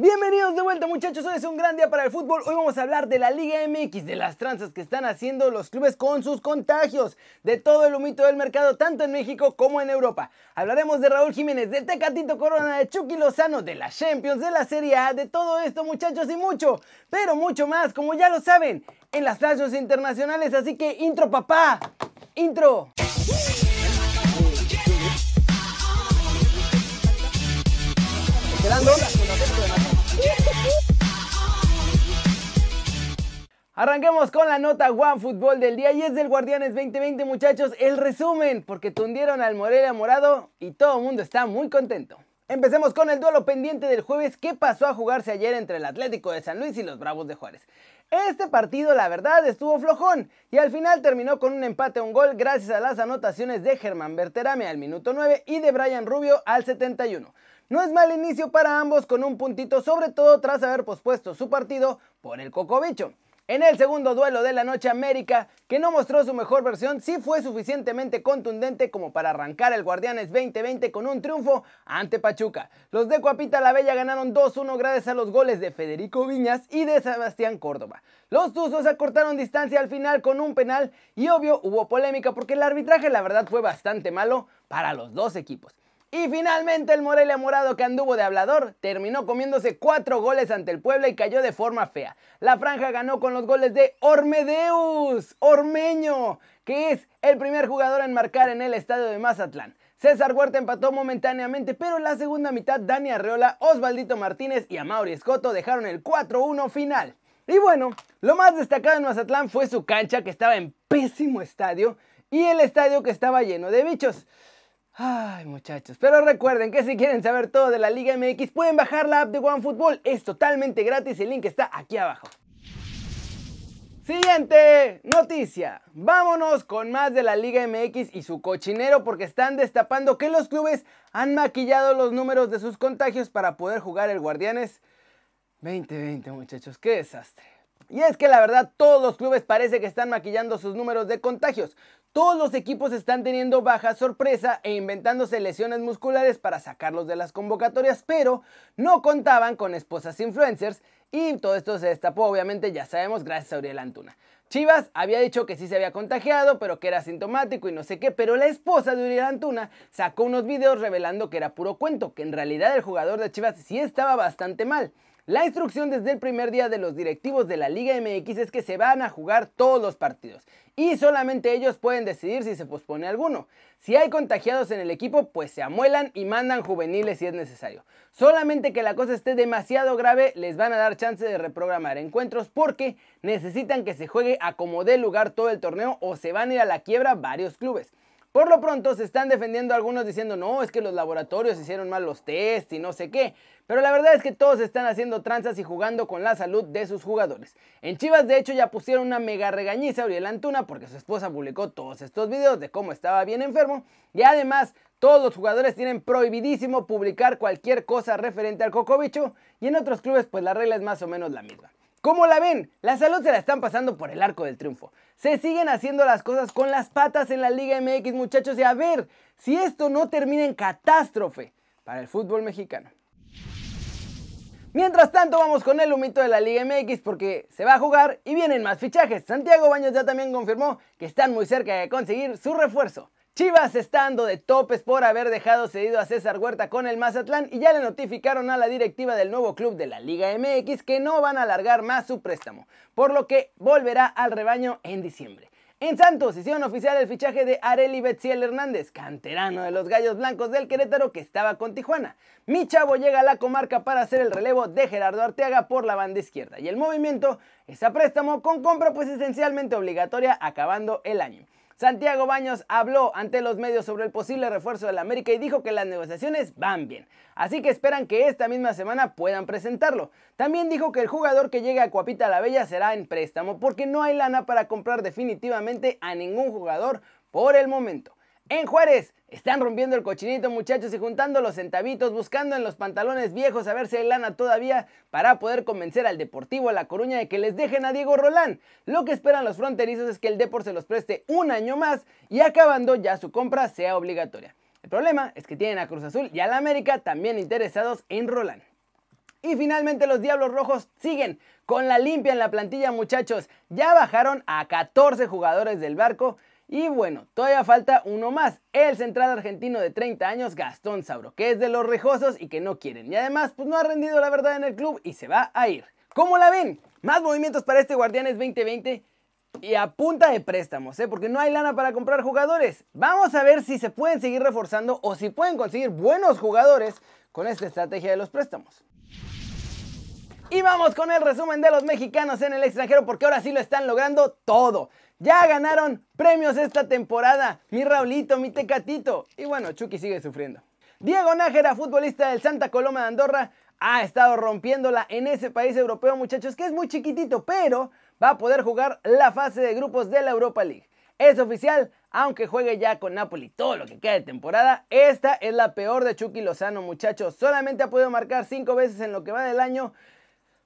Bienvenidos de vuelta muchachos, hoy es un gran día para el fútbol. Hoy vamos a hablar de la Liga MX, de las tranzas que están haciendo los clubes con sus contagios, de todo el humito del mercado, tanto en México como en Europa. Hablaremos de Raúl Jiménez, de Tecatito Corona, de Chucky Lozano, de la Champions, de la Serie A, de todo esto muchachos y mucho, pero mucho más, como ya lo saben, en las playas internacionales. Así que intro papá, intro. Arranquemos con la nota One Fútbol del día y es del Guardianes 2020 muchachos, el resumen, porque tundieron al Morelia Morado y todo el mundo está muy contento. Empecemos con el duelo pendiente del jueves que pasó a jugarse ayer entre el Atlético de San Luis y los Bravos de Juárez. Este partido la verdad estuvo flojón y al final terminó con un empate a un gol gracias a las anotaciones de Germán Berterame al minuto 9 y de Brian Rubio al 71. No es mal inicio para ambos con un puntito, sobre todo tras haber pospuesto su partido por el Cocobicho. En el segundo duelo de la noche América, que no mostró su mejor versión, sí fue suficientemente contundente como para arrancar el Guardianes 2020 con un triunfo ante Pachuca. Los de Cuapita la Bella ganaron 2-1 gracias a los goles de Federico Viñas y de Sebastián Córdoba. Los Tuzos acortaron distancia al final con un penal y obvio hubo polémica porque el arbitraje la verdad fue bastante malo para los dos equipos. Y finalmente el Morelia Morado que anduvo de hablador terminó comiéndose cuatro goles ante el Puebla y cayó de forma fea. La franja ganó con los goles de Ormedeus, Ormeño, que es el primer jugador en marcar en el estadio de Mazatlán. César Huerta empató momentáneamente, pero en la segunda mitad Dani Arreola, Osvaldito Martínez y Amaury Escoto dejaron el 4-1 final. Y bueno, lo más destacado en Mazatlán fue su cancha que estaba en pésimo estadio y el estadio que estaba lleno de bichos. Ay, muchachos, pero recuerden que si quieren saber todo de la Liga MX pueden bajar la app de OneFootball. Es totalmente gratis, el link está aquí abajo. Siguiente noticia. Vámonos con más de la Liga MX y su cochinero porque están destapando que los clubes han maquillado los números de sus contagios para poder jugar el Guardianes 2020, muchachos. Qué desastre. Y es que la verdad todos los clubes parece que están maquillando sus números de contagios. Todos los equipos están teniendo baja sorpresa e inventándose lesiones musculares para sacarlos de las convocatorias, pero no contaban con esposas influencers y todo esto se destapó obviamente ya sabemos gracias a Uriel Antuna. Chivas había dicho que sí se había contagiado, pero que era sintomático y no sé qué, pero la esposa de Uriel Antuna sacó unos videos revelando que era puro cuento, que en realidad el jugador de Chivas sí estaba bastante mal. La instrucción desde el primer día de los directivos de la Liga MX es que se van a jugar todos los partidos y solamente ellos pueden decidir si se pospone alguno. Si hay contagiados en el equipo, pues se amuelan y mandan juveniles si es necesario. Solamente que la cosa esté demasiado grave, les van a dar chance de reprogramar encuentros porque necesitan que se juegue a como dé lugar todo el torneo o se van a ir a la quiebra varios clubes. Por lo pronto se están defendiendo algunos diciendo no, es que los laboratorios hicieron mal los tests y no sé qué. Pero la verdad es que todos están haciendo tranzas y jugando con la salud de sus jugadores. En Chivas de hecho ya pusieron una mega regañiza a Uriel Antuna porque su esposa publicó todos estos videos de cómo estaba bien enfermo. Y además todos los jugadores tienen prohibidísimo publicar cualquier cosa referente al cocobicho. Y en otros clubes pues la regla es más o menos la misma. ¿Cómo la ven? La salud se la están pasando por el arco del triunfo. Se siguen haciendo las cosas con las patas en la Liga MX, muchachos, y a ver si esto no termina en catástrofe para el fútbol mexicano. Mientras tanto, vamos con el humito de la Liga MX porque se va a jugar y vienen más fichajes. Santiago Baños ya también confirmó que están muy cerca de conseguir su refuerzo. Chivas estando de topes por haber dejado cedido a César Huerta con el Mazatlán y ya le notificaron a la directiva del nuevo club de la Liga MX que no van a alargar más su préstamo, por lo que volverá al rebaño en diciembre. En Santos hicieron oficial el fichaje de Areli Betziel Hernández, canterano de los Gallos Blancos del Querétaro que estaba con Tijuana. Mi chavo llega a la comarca para hacer el relevo de Gerardo Arteaga por la banda izquierda y el movimiento es a préstamo con compra pues esencialmente obligatoria acabando el año. Santiago Baños habló ante los medios sobre el posible refuerzo del América y dijo que las negociaciones van bien. Así que esperan que esta misma semana puedan presentarlo. También dijo que el jugador que llegue a Cuapita la Bella será en préstamo porque no hay lana para comprar definitivamente a ningún jugador por el momento. En Juárez están rompiendo el cochinito muchachos y juntando los centavitos, buscando en los pantalones viejos a ver si hay lana todavía para poder convencer al Deportivo La Coruña de que les dejen a Diego Rolán. Lo que esperan los fronterizos es que el Depor se los preste un año más y acabando ya su compra sea obligatoria. El problema es que tienen a Cruz Azul y a la América también interesados en Rolán. Y finalmente los Diablos Rojos siguen con la limpia en la plantilla muchachos. Ya bajaron a 14 jugadores del barco y bueno, todavía falta uno más, el central argentino de 30 años, Gastón Sauro, que es de los rejosos y que no quieren. Y además, pues no ha rendido la verdad en el club y se va a ir. ¿Cómo la ven? Más movimientos para este Guardianes 2020 y a punta de préstamos, ¿eh? porque no hay lana para comprar jugadores. Vamos a ver si se pueden seguir reforzando o si pueden conseguir buenos jugadores con esta estrategia de los préstamos. Y vamos con el resumen de los mexicanos en el extranjero porque ahora sí lo están logrando todo. Ya ganaron premios esta temporada. Mi Raulito, mi Tecatito. Y bueno, Chucky sigue sufriendo. Diego Nájera, futbolista del Santa Coloma de Andorra, ha estado rompiéndola en ese país europeo, muchachos, que es muy chiquitito, pero va a poder jugar la fase de grupos de la Europa League. Es oficial, aunque juegue ya con Napoli todo lo que queda de temporada, esta es la peor de Chucky Lozano, muchachos. Solamente ha podido marcar 5 veces en lo que va del año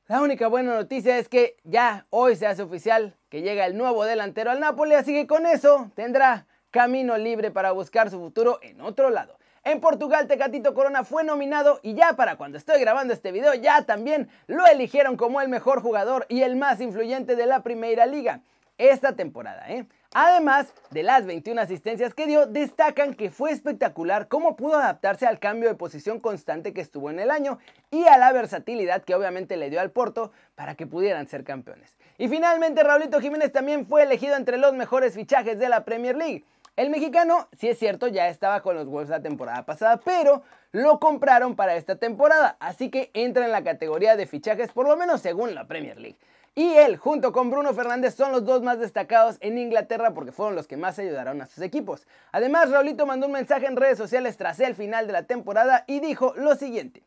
la única buena noticia es que ya hoy se hace oficial que llega el nuevo delantero al Napoli, así que con eso tendrá camino libre para buscar su futuro en otro lado. En Portugal, Tecatito Corona fue nominado y ya para cuando estoy grabando este video ya también lo eligieron como el mejor jugador y el más influyente de la Primera Liga esta temporada. ¿eh? Además de las 21 asistencias que dio, destacan que fue espectacular cómo pudo adaptarse al cambio de posición constante que estuvo en el año y a la versatilidad que obviamente le dio al Porto para que pudieran ser campeones. Y finalmente Raulito Jiménez también fue elegido entre los mejores fichajes de la Premier League. El mexicano, si es cierto, ya estaba con los Wolves la temporada pasada, pero lo compraron para esta temporada, así que entra en la categoría de fichajes por lo menos según la Premier League. Y él, junto con Bruno Fernández, son los dos más destacados en Inglaterra porque fueron los que más ayudaron a sus equipos. Además, Raulito mandó un mensaje en redes sociales tras el final de la temporada y dijo lo siguiente.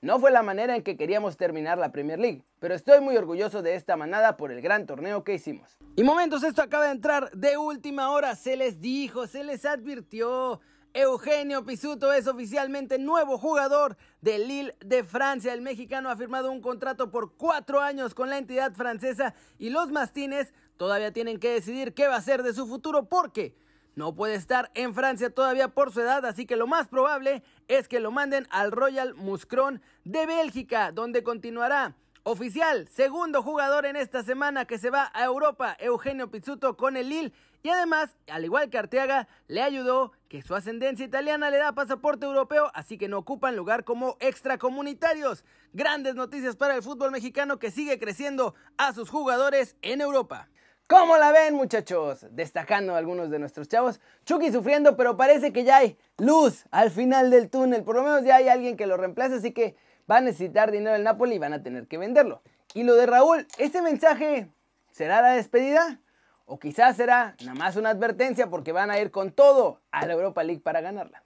No fue la manera en que queríamos terminar la Premier League, pero estoy muy orgulloso de esta manada por el gran torneo que hicimos. Y momentos, esto acaba de entrar de última hora, se les dijo, se les advirtió. Eugenio Pisuto es oficialmente nuevo jugador del Lille de Francia. El mexicano ha firmado un contrato por cuatro años con la entidad francesa y los mastines todavía tienen que decidir qué va a ser de su futuro porque no puede estar en Francia todavía por su edad, así que lo más probable es que lo manden al Royal Muscron de Bélgica, donde continuará Oficial, segundo jugador en esta semana que se va a Europa, Eugenio Pizzuto con el Lille. Y además, al igual que Arteaga, le ayudó que su ascendencia italiana le da pasaporte europeo, así que no ocupan lugar como extracomunitarios. Grandes noticias para el fútbol mexicano que sigue creciendo a sus jugadores en Europa. ¿Cómo la ven muchachos? Destacando algunos de nuestros chavos. Chucky sufriendo, pero parece que ya hay luz al final del túnel. Por lo menos ya hay alguien que lo reemplace, así que va a necesitar dinero el Napoli y van a tener que venderlo. Y lo de Raúl, ¿este mensaje será la despedida? O quizás será nada más una advertencia porque van a ir con todo a la Europa League para ganarla.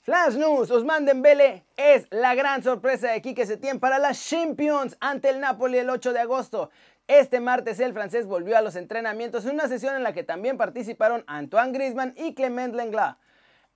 Flash News, Osman Dembele es la gran sorpresa de Quique Setién para las Champions ante el Napoli el 8 de agosto. Este martes el francés volvió a los entrenamientos en una sesión en la que también participaron Antoine Griezmann y Clement Lenglet.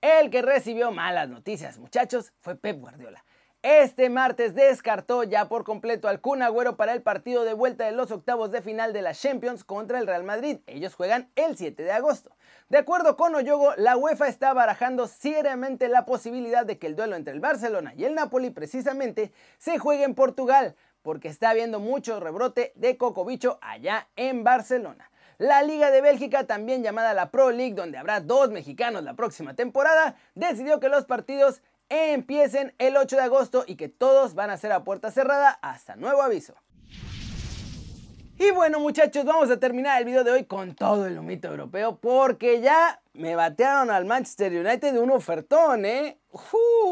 El que recibió malas noticias, muchachos, fue Pep Guardiola. Este martes descartó ya por completo al Kun Agüero para el partido de vuelta de los octavos de final de la Champions contra el Real Madrid. Ellos juegan el 7 de agosto. De acuerdo con Oyogo, la UEFA está barajando seriamente la posibilidad de que el duelo entre el Barcelona y el Napoli precisamente se juegue en Portugal, porque está habiendo mucho rebrote de cocobicho allá en Barcelona. La Liga de Bélgica, también llamada la Pro League, donde habrá dos mexicanos la próxima temporada, decidió que los partidos empiecen el 8 de agosto y que todos van a ser a puerta cerrada hasta nuevo aviso. Y bueno muchachos, vamos a terminar el video de hoy con todo el humito europeo porque ya me batearon al Manchester United de un ofertón, ¿eh?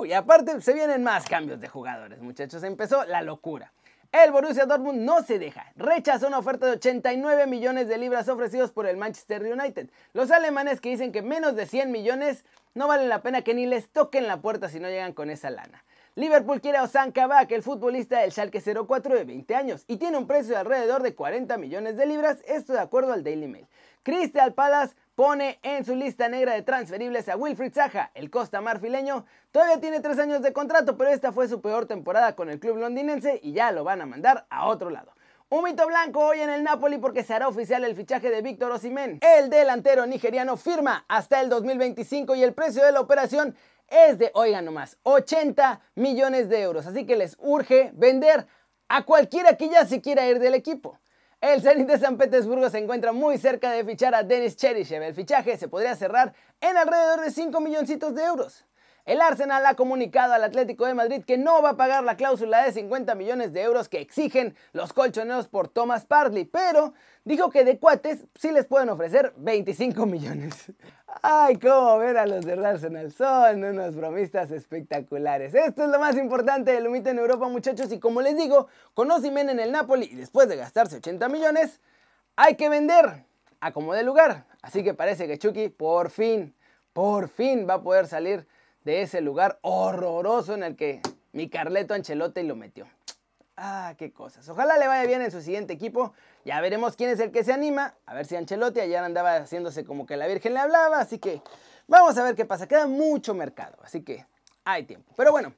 y aparte se vienen más cambios de jugadores, muchachos, empezó la locura. El Borussia Dortmund no se deja. Rechazó una oferta de 89 millones de libras ofrecidos por el Manchester United. Los alemanes que dicen que menos de 100 millones no valen la pena que ni les toquen la puerta si no llegan con esa lana. Liverpool quiere a Ozan Kabak, el futbolista del Schalke 04 de 20 años, y tiene un precio de alrededor de 40 millones de libras, esto de acuerdo al Daily Mail. Crystal Palace pone en su lista negra de transferibles a Wilfried Zaha, el costa marfileño. Todavía tiene tres años de contrato, pero esta fue su peor temporada con el club londinense y ya lo van a mandar a otro lado. Un mito blanco hoy en el Napoli porque se hará oficial el fichaje de Víctor Osimhen. El delantero nigeriano firma hasta el 2025 y el precio de la operación es de, oigan nomás, 80 millones de euros. Así que les urge vender a cualquiera que ya se quiera ir del equipo. El Zenit de San Petersburgo se encuentra muy cerca de fichar a Denis Cheryshev. El fichaje se podría cerrar en alrededor de 5 milloncitos de euros. El Arsenal ha comunicado al Atlético de Madrid que no va a pagar la cláusula de 50 millones de euros que exigen los colchoneros por Thomas Partey, pero dijo que de cuates sí les pueden ofrecer 25 millones. Ay, cómo ver a los del Arsenal, son unos bromistas espectaculares. Esto es lo más importante del humito en Europa, muchachos, y como les digo, con Osimhen en el Napoli y después de gastarse 80 millones, hay que vender a como de lugar. Así que parece que Chucky por fin, por fin va a poder salir de ese lugar horroroso en el que mi Carleto Ancelotti lo metió. Ah, qué cosas. Ojalá le vaya bien en su siguiente equipo. Ya veremos quién es el que se anima. A ver si Ancelotti ayer andaba haciéndose como que la Virgen le hablaba. Así que vamos a ver qué pasa. Queda mucho mercado. Así que hay tiempo. Pero bueno,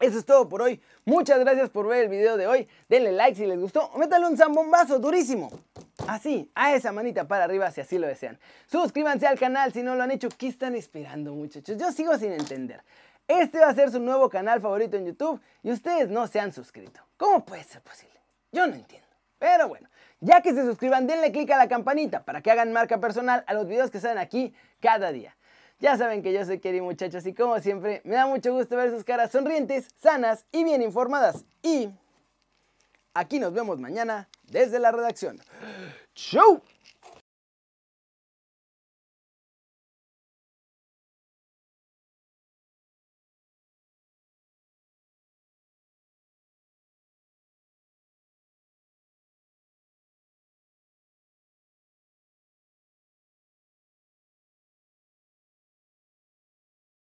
eso es todo por hoy. Muchas gracias por ver el video de hoy. Denle like si les gustó o métanle un zambombazo durísimo. Así, a esa manita para arriba si así lo desean. Suscríbanse al canal si no lo han hecho. ¿Qué están esperando muchachos? Yo sigo sin entender. Este va a ser su nuevo canal favorito en YouTube y ustedes no se han suscrito. ¿Cómo puede ser posible? Yo no entiendo. Pero bueno, ya que se suscriban, denle click a la campanita para que hagan marca personal a los videos que salen aquí cada día. Ya saben que yo soy Kerry muchachos y como siempre me da mucho gusto ver sus caras sonrientes, sanas y bien informadas. Y aquí nos vemos mañana desde la redacción. ¡Chau!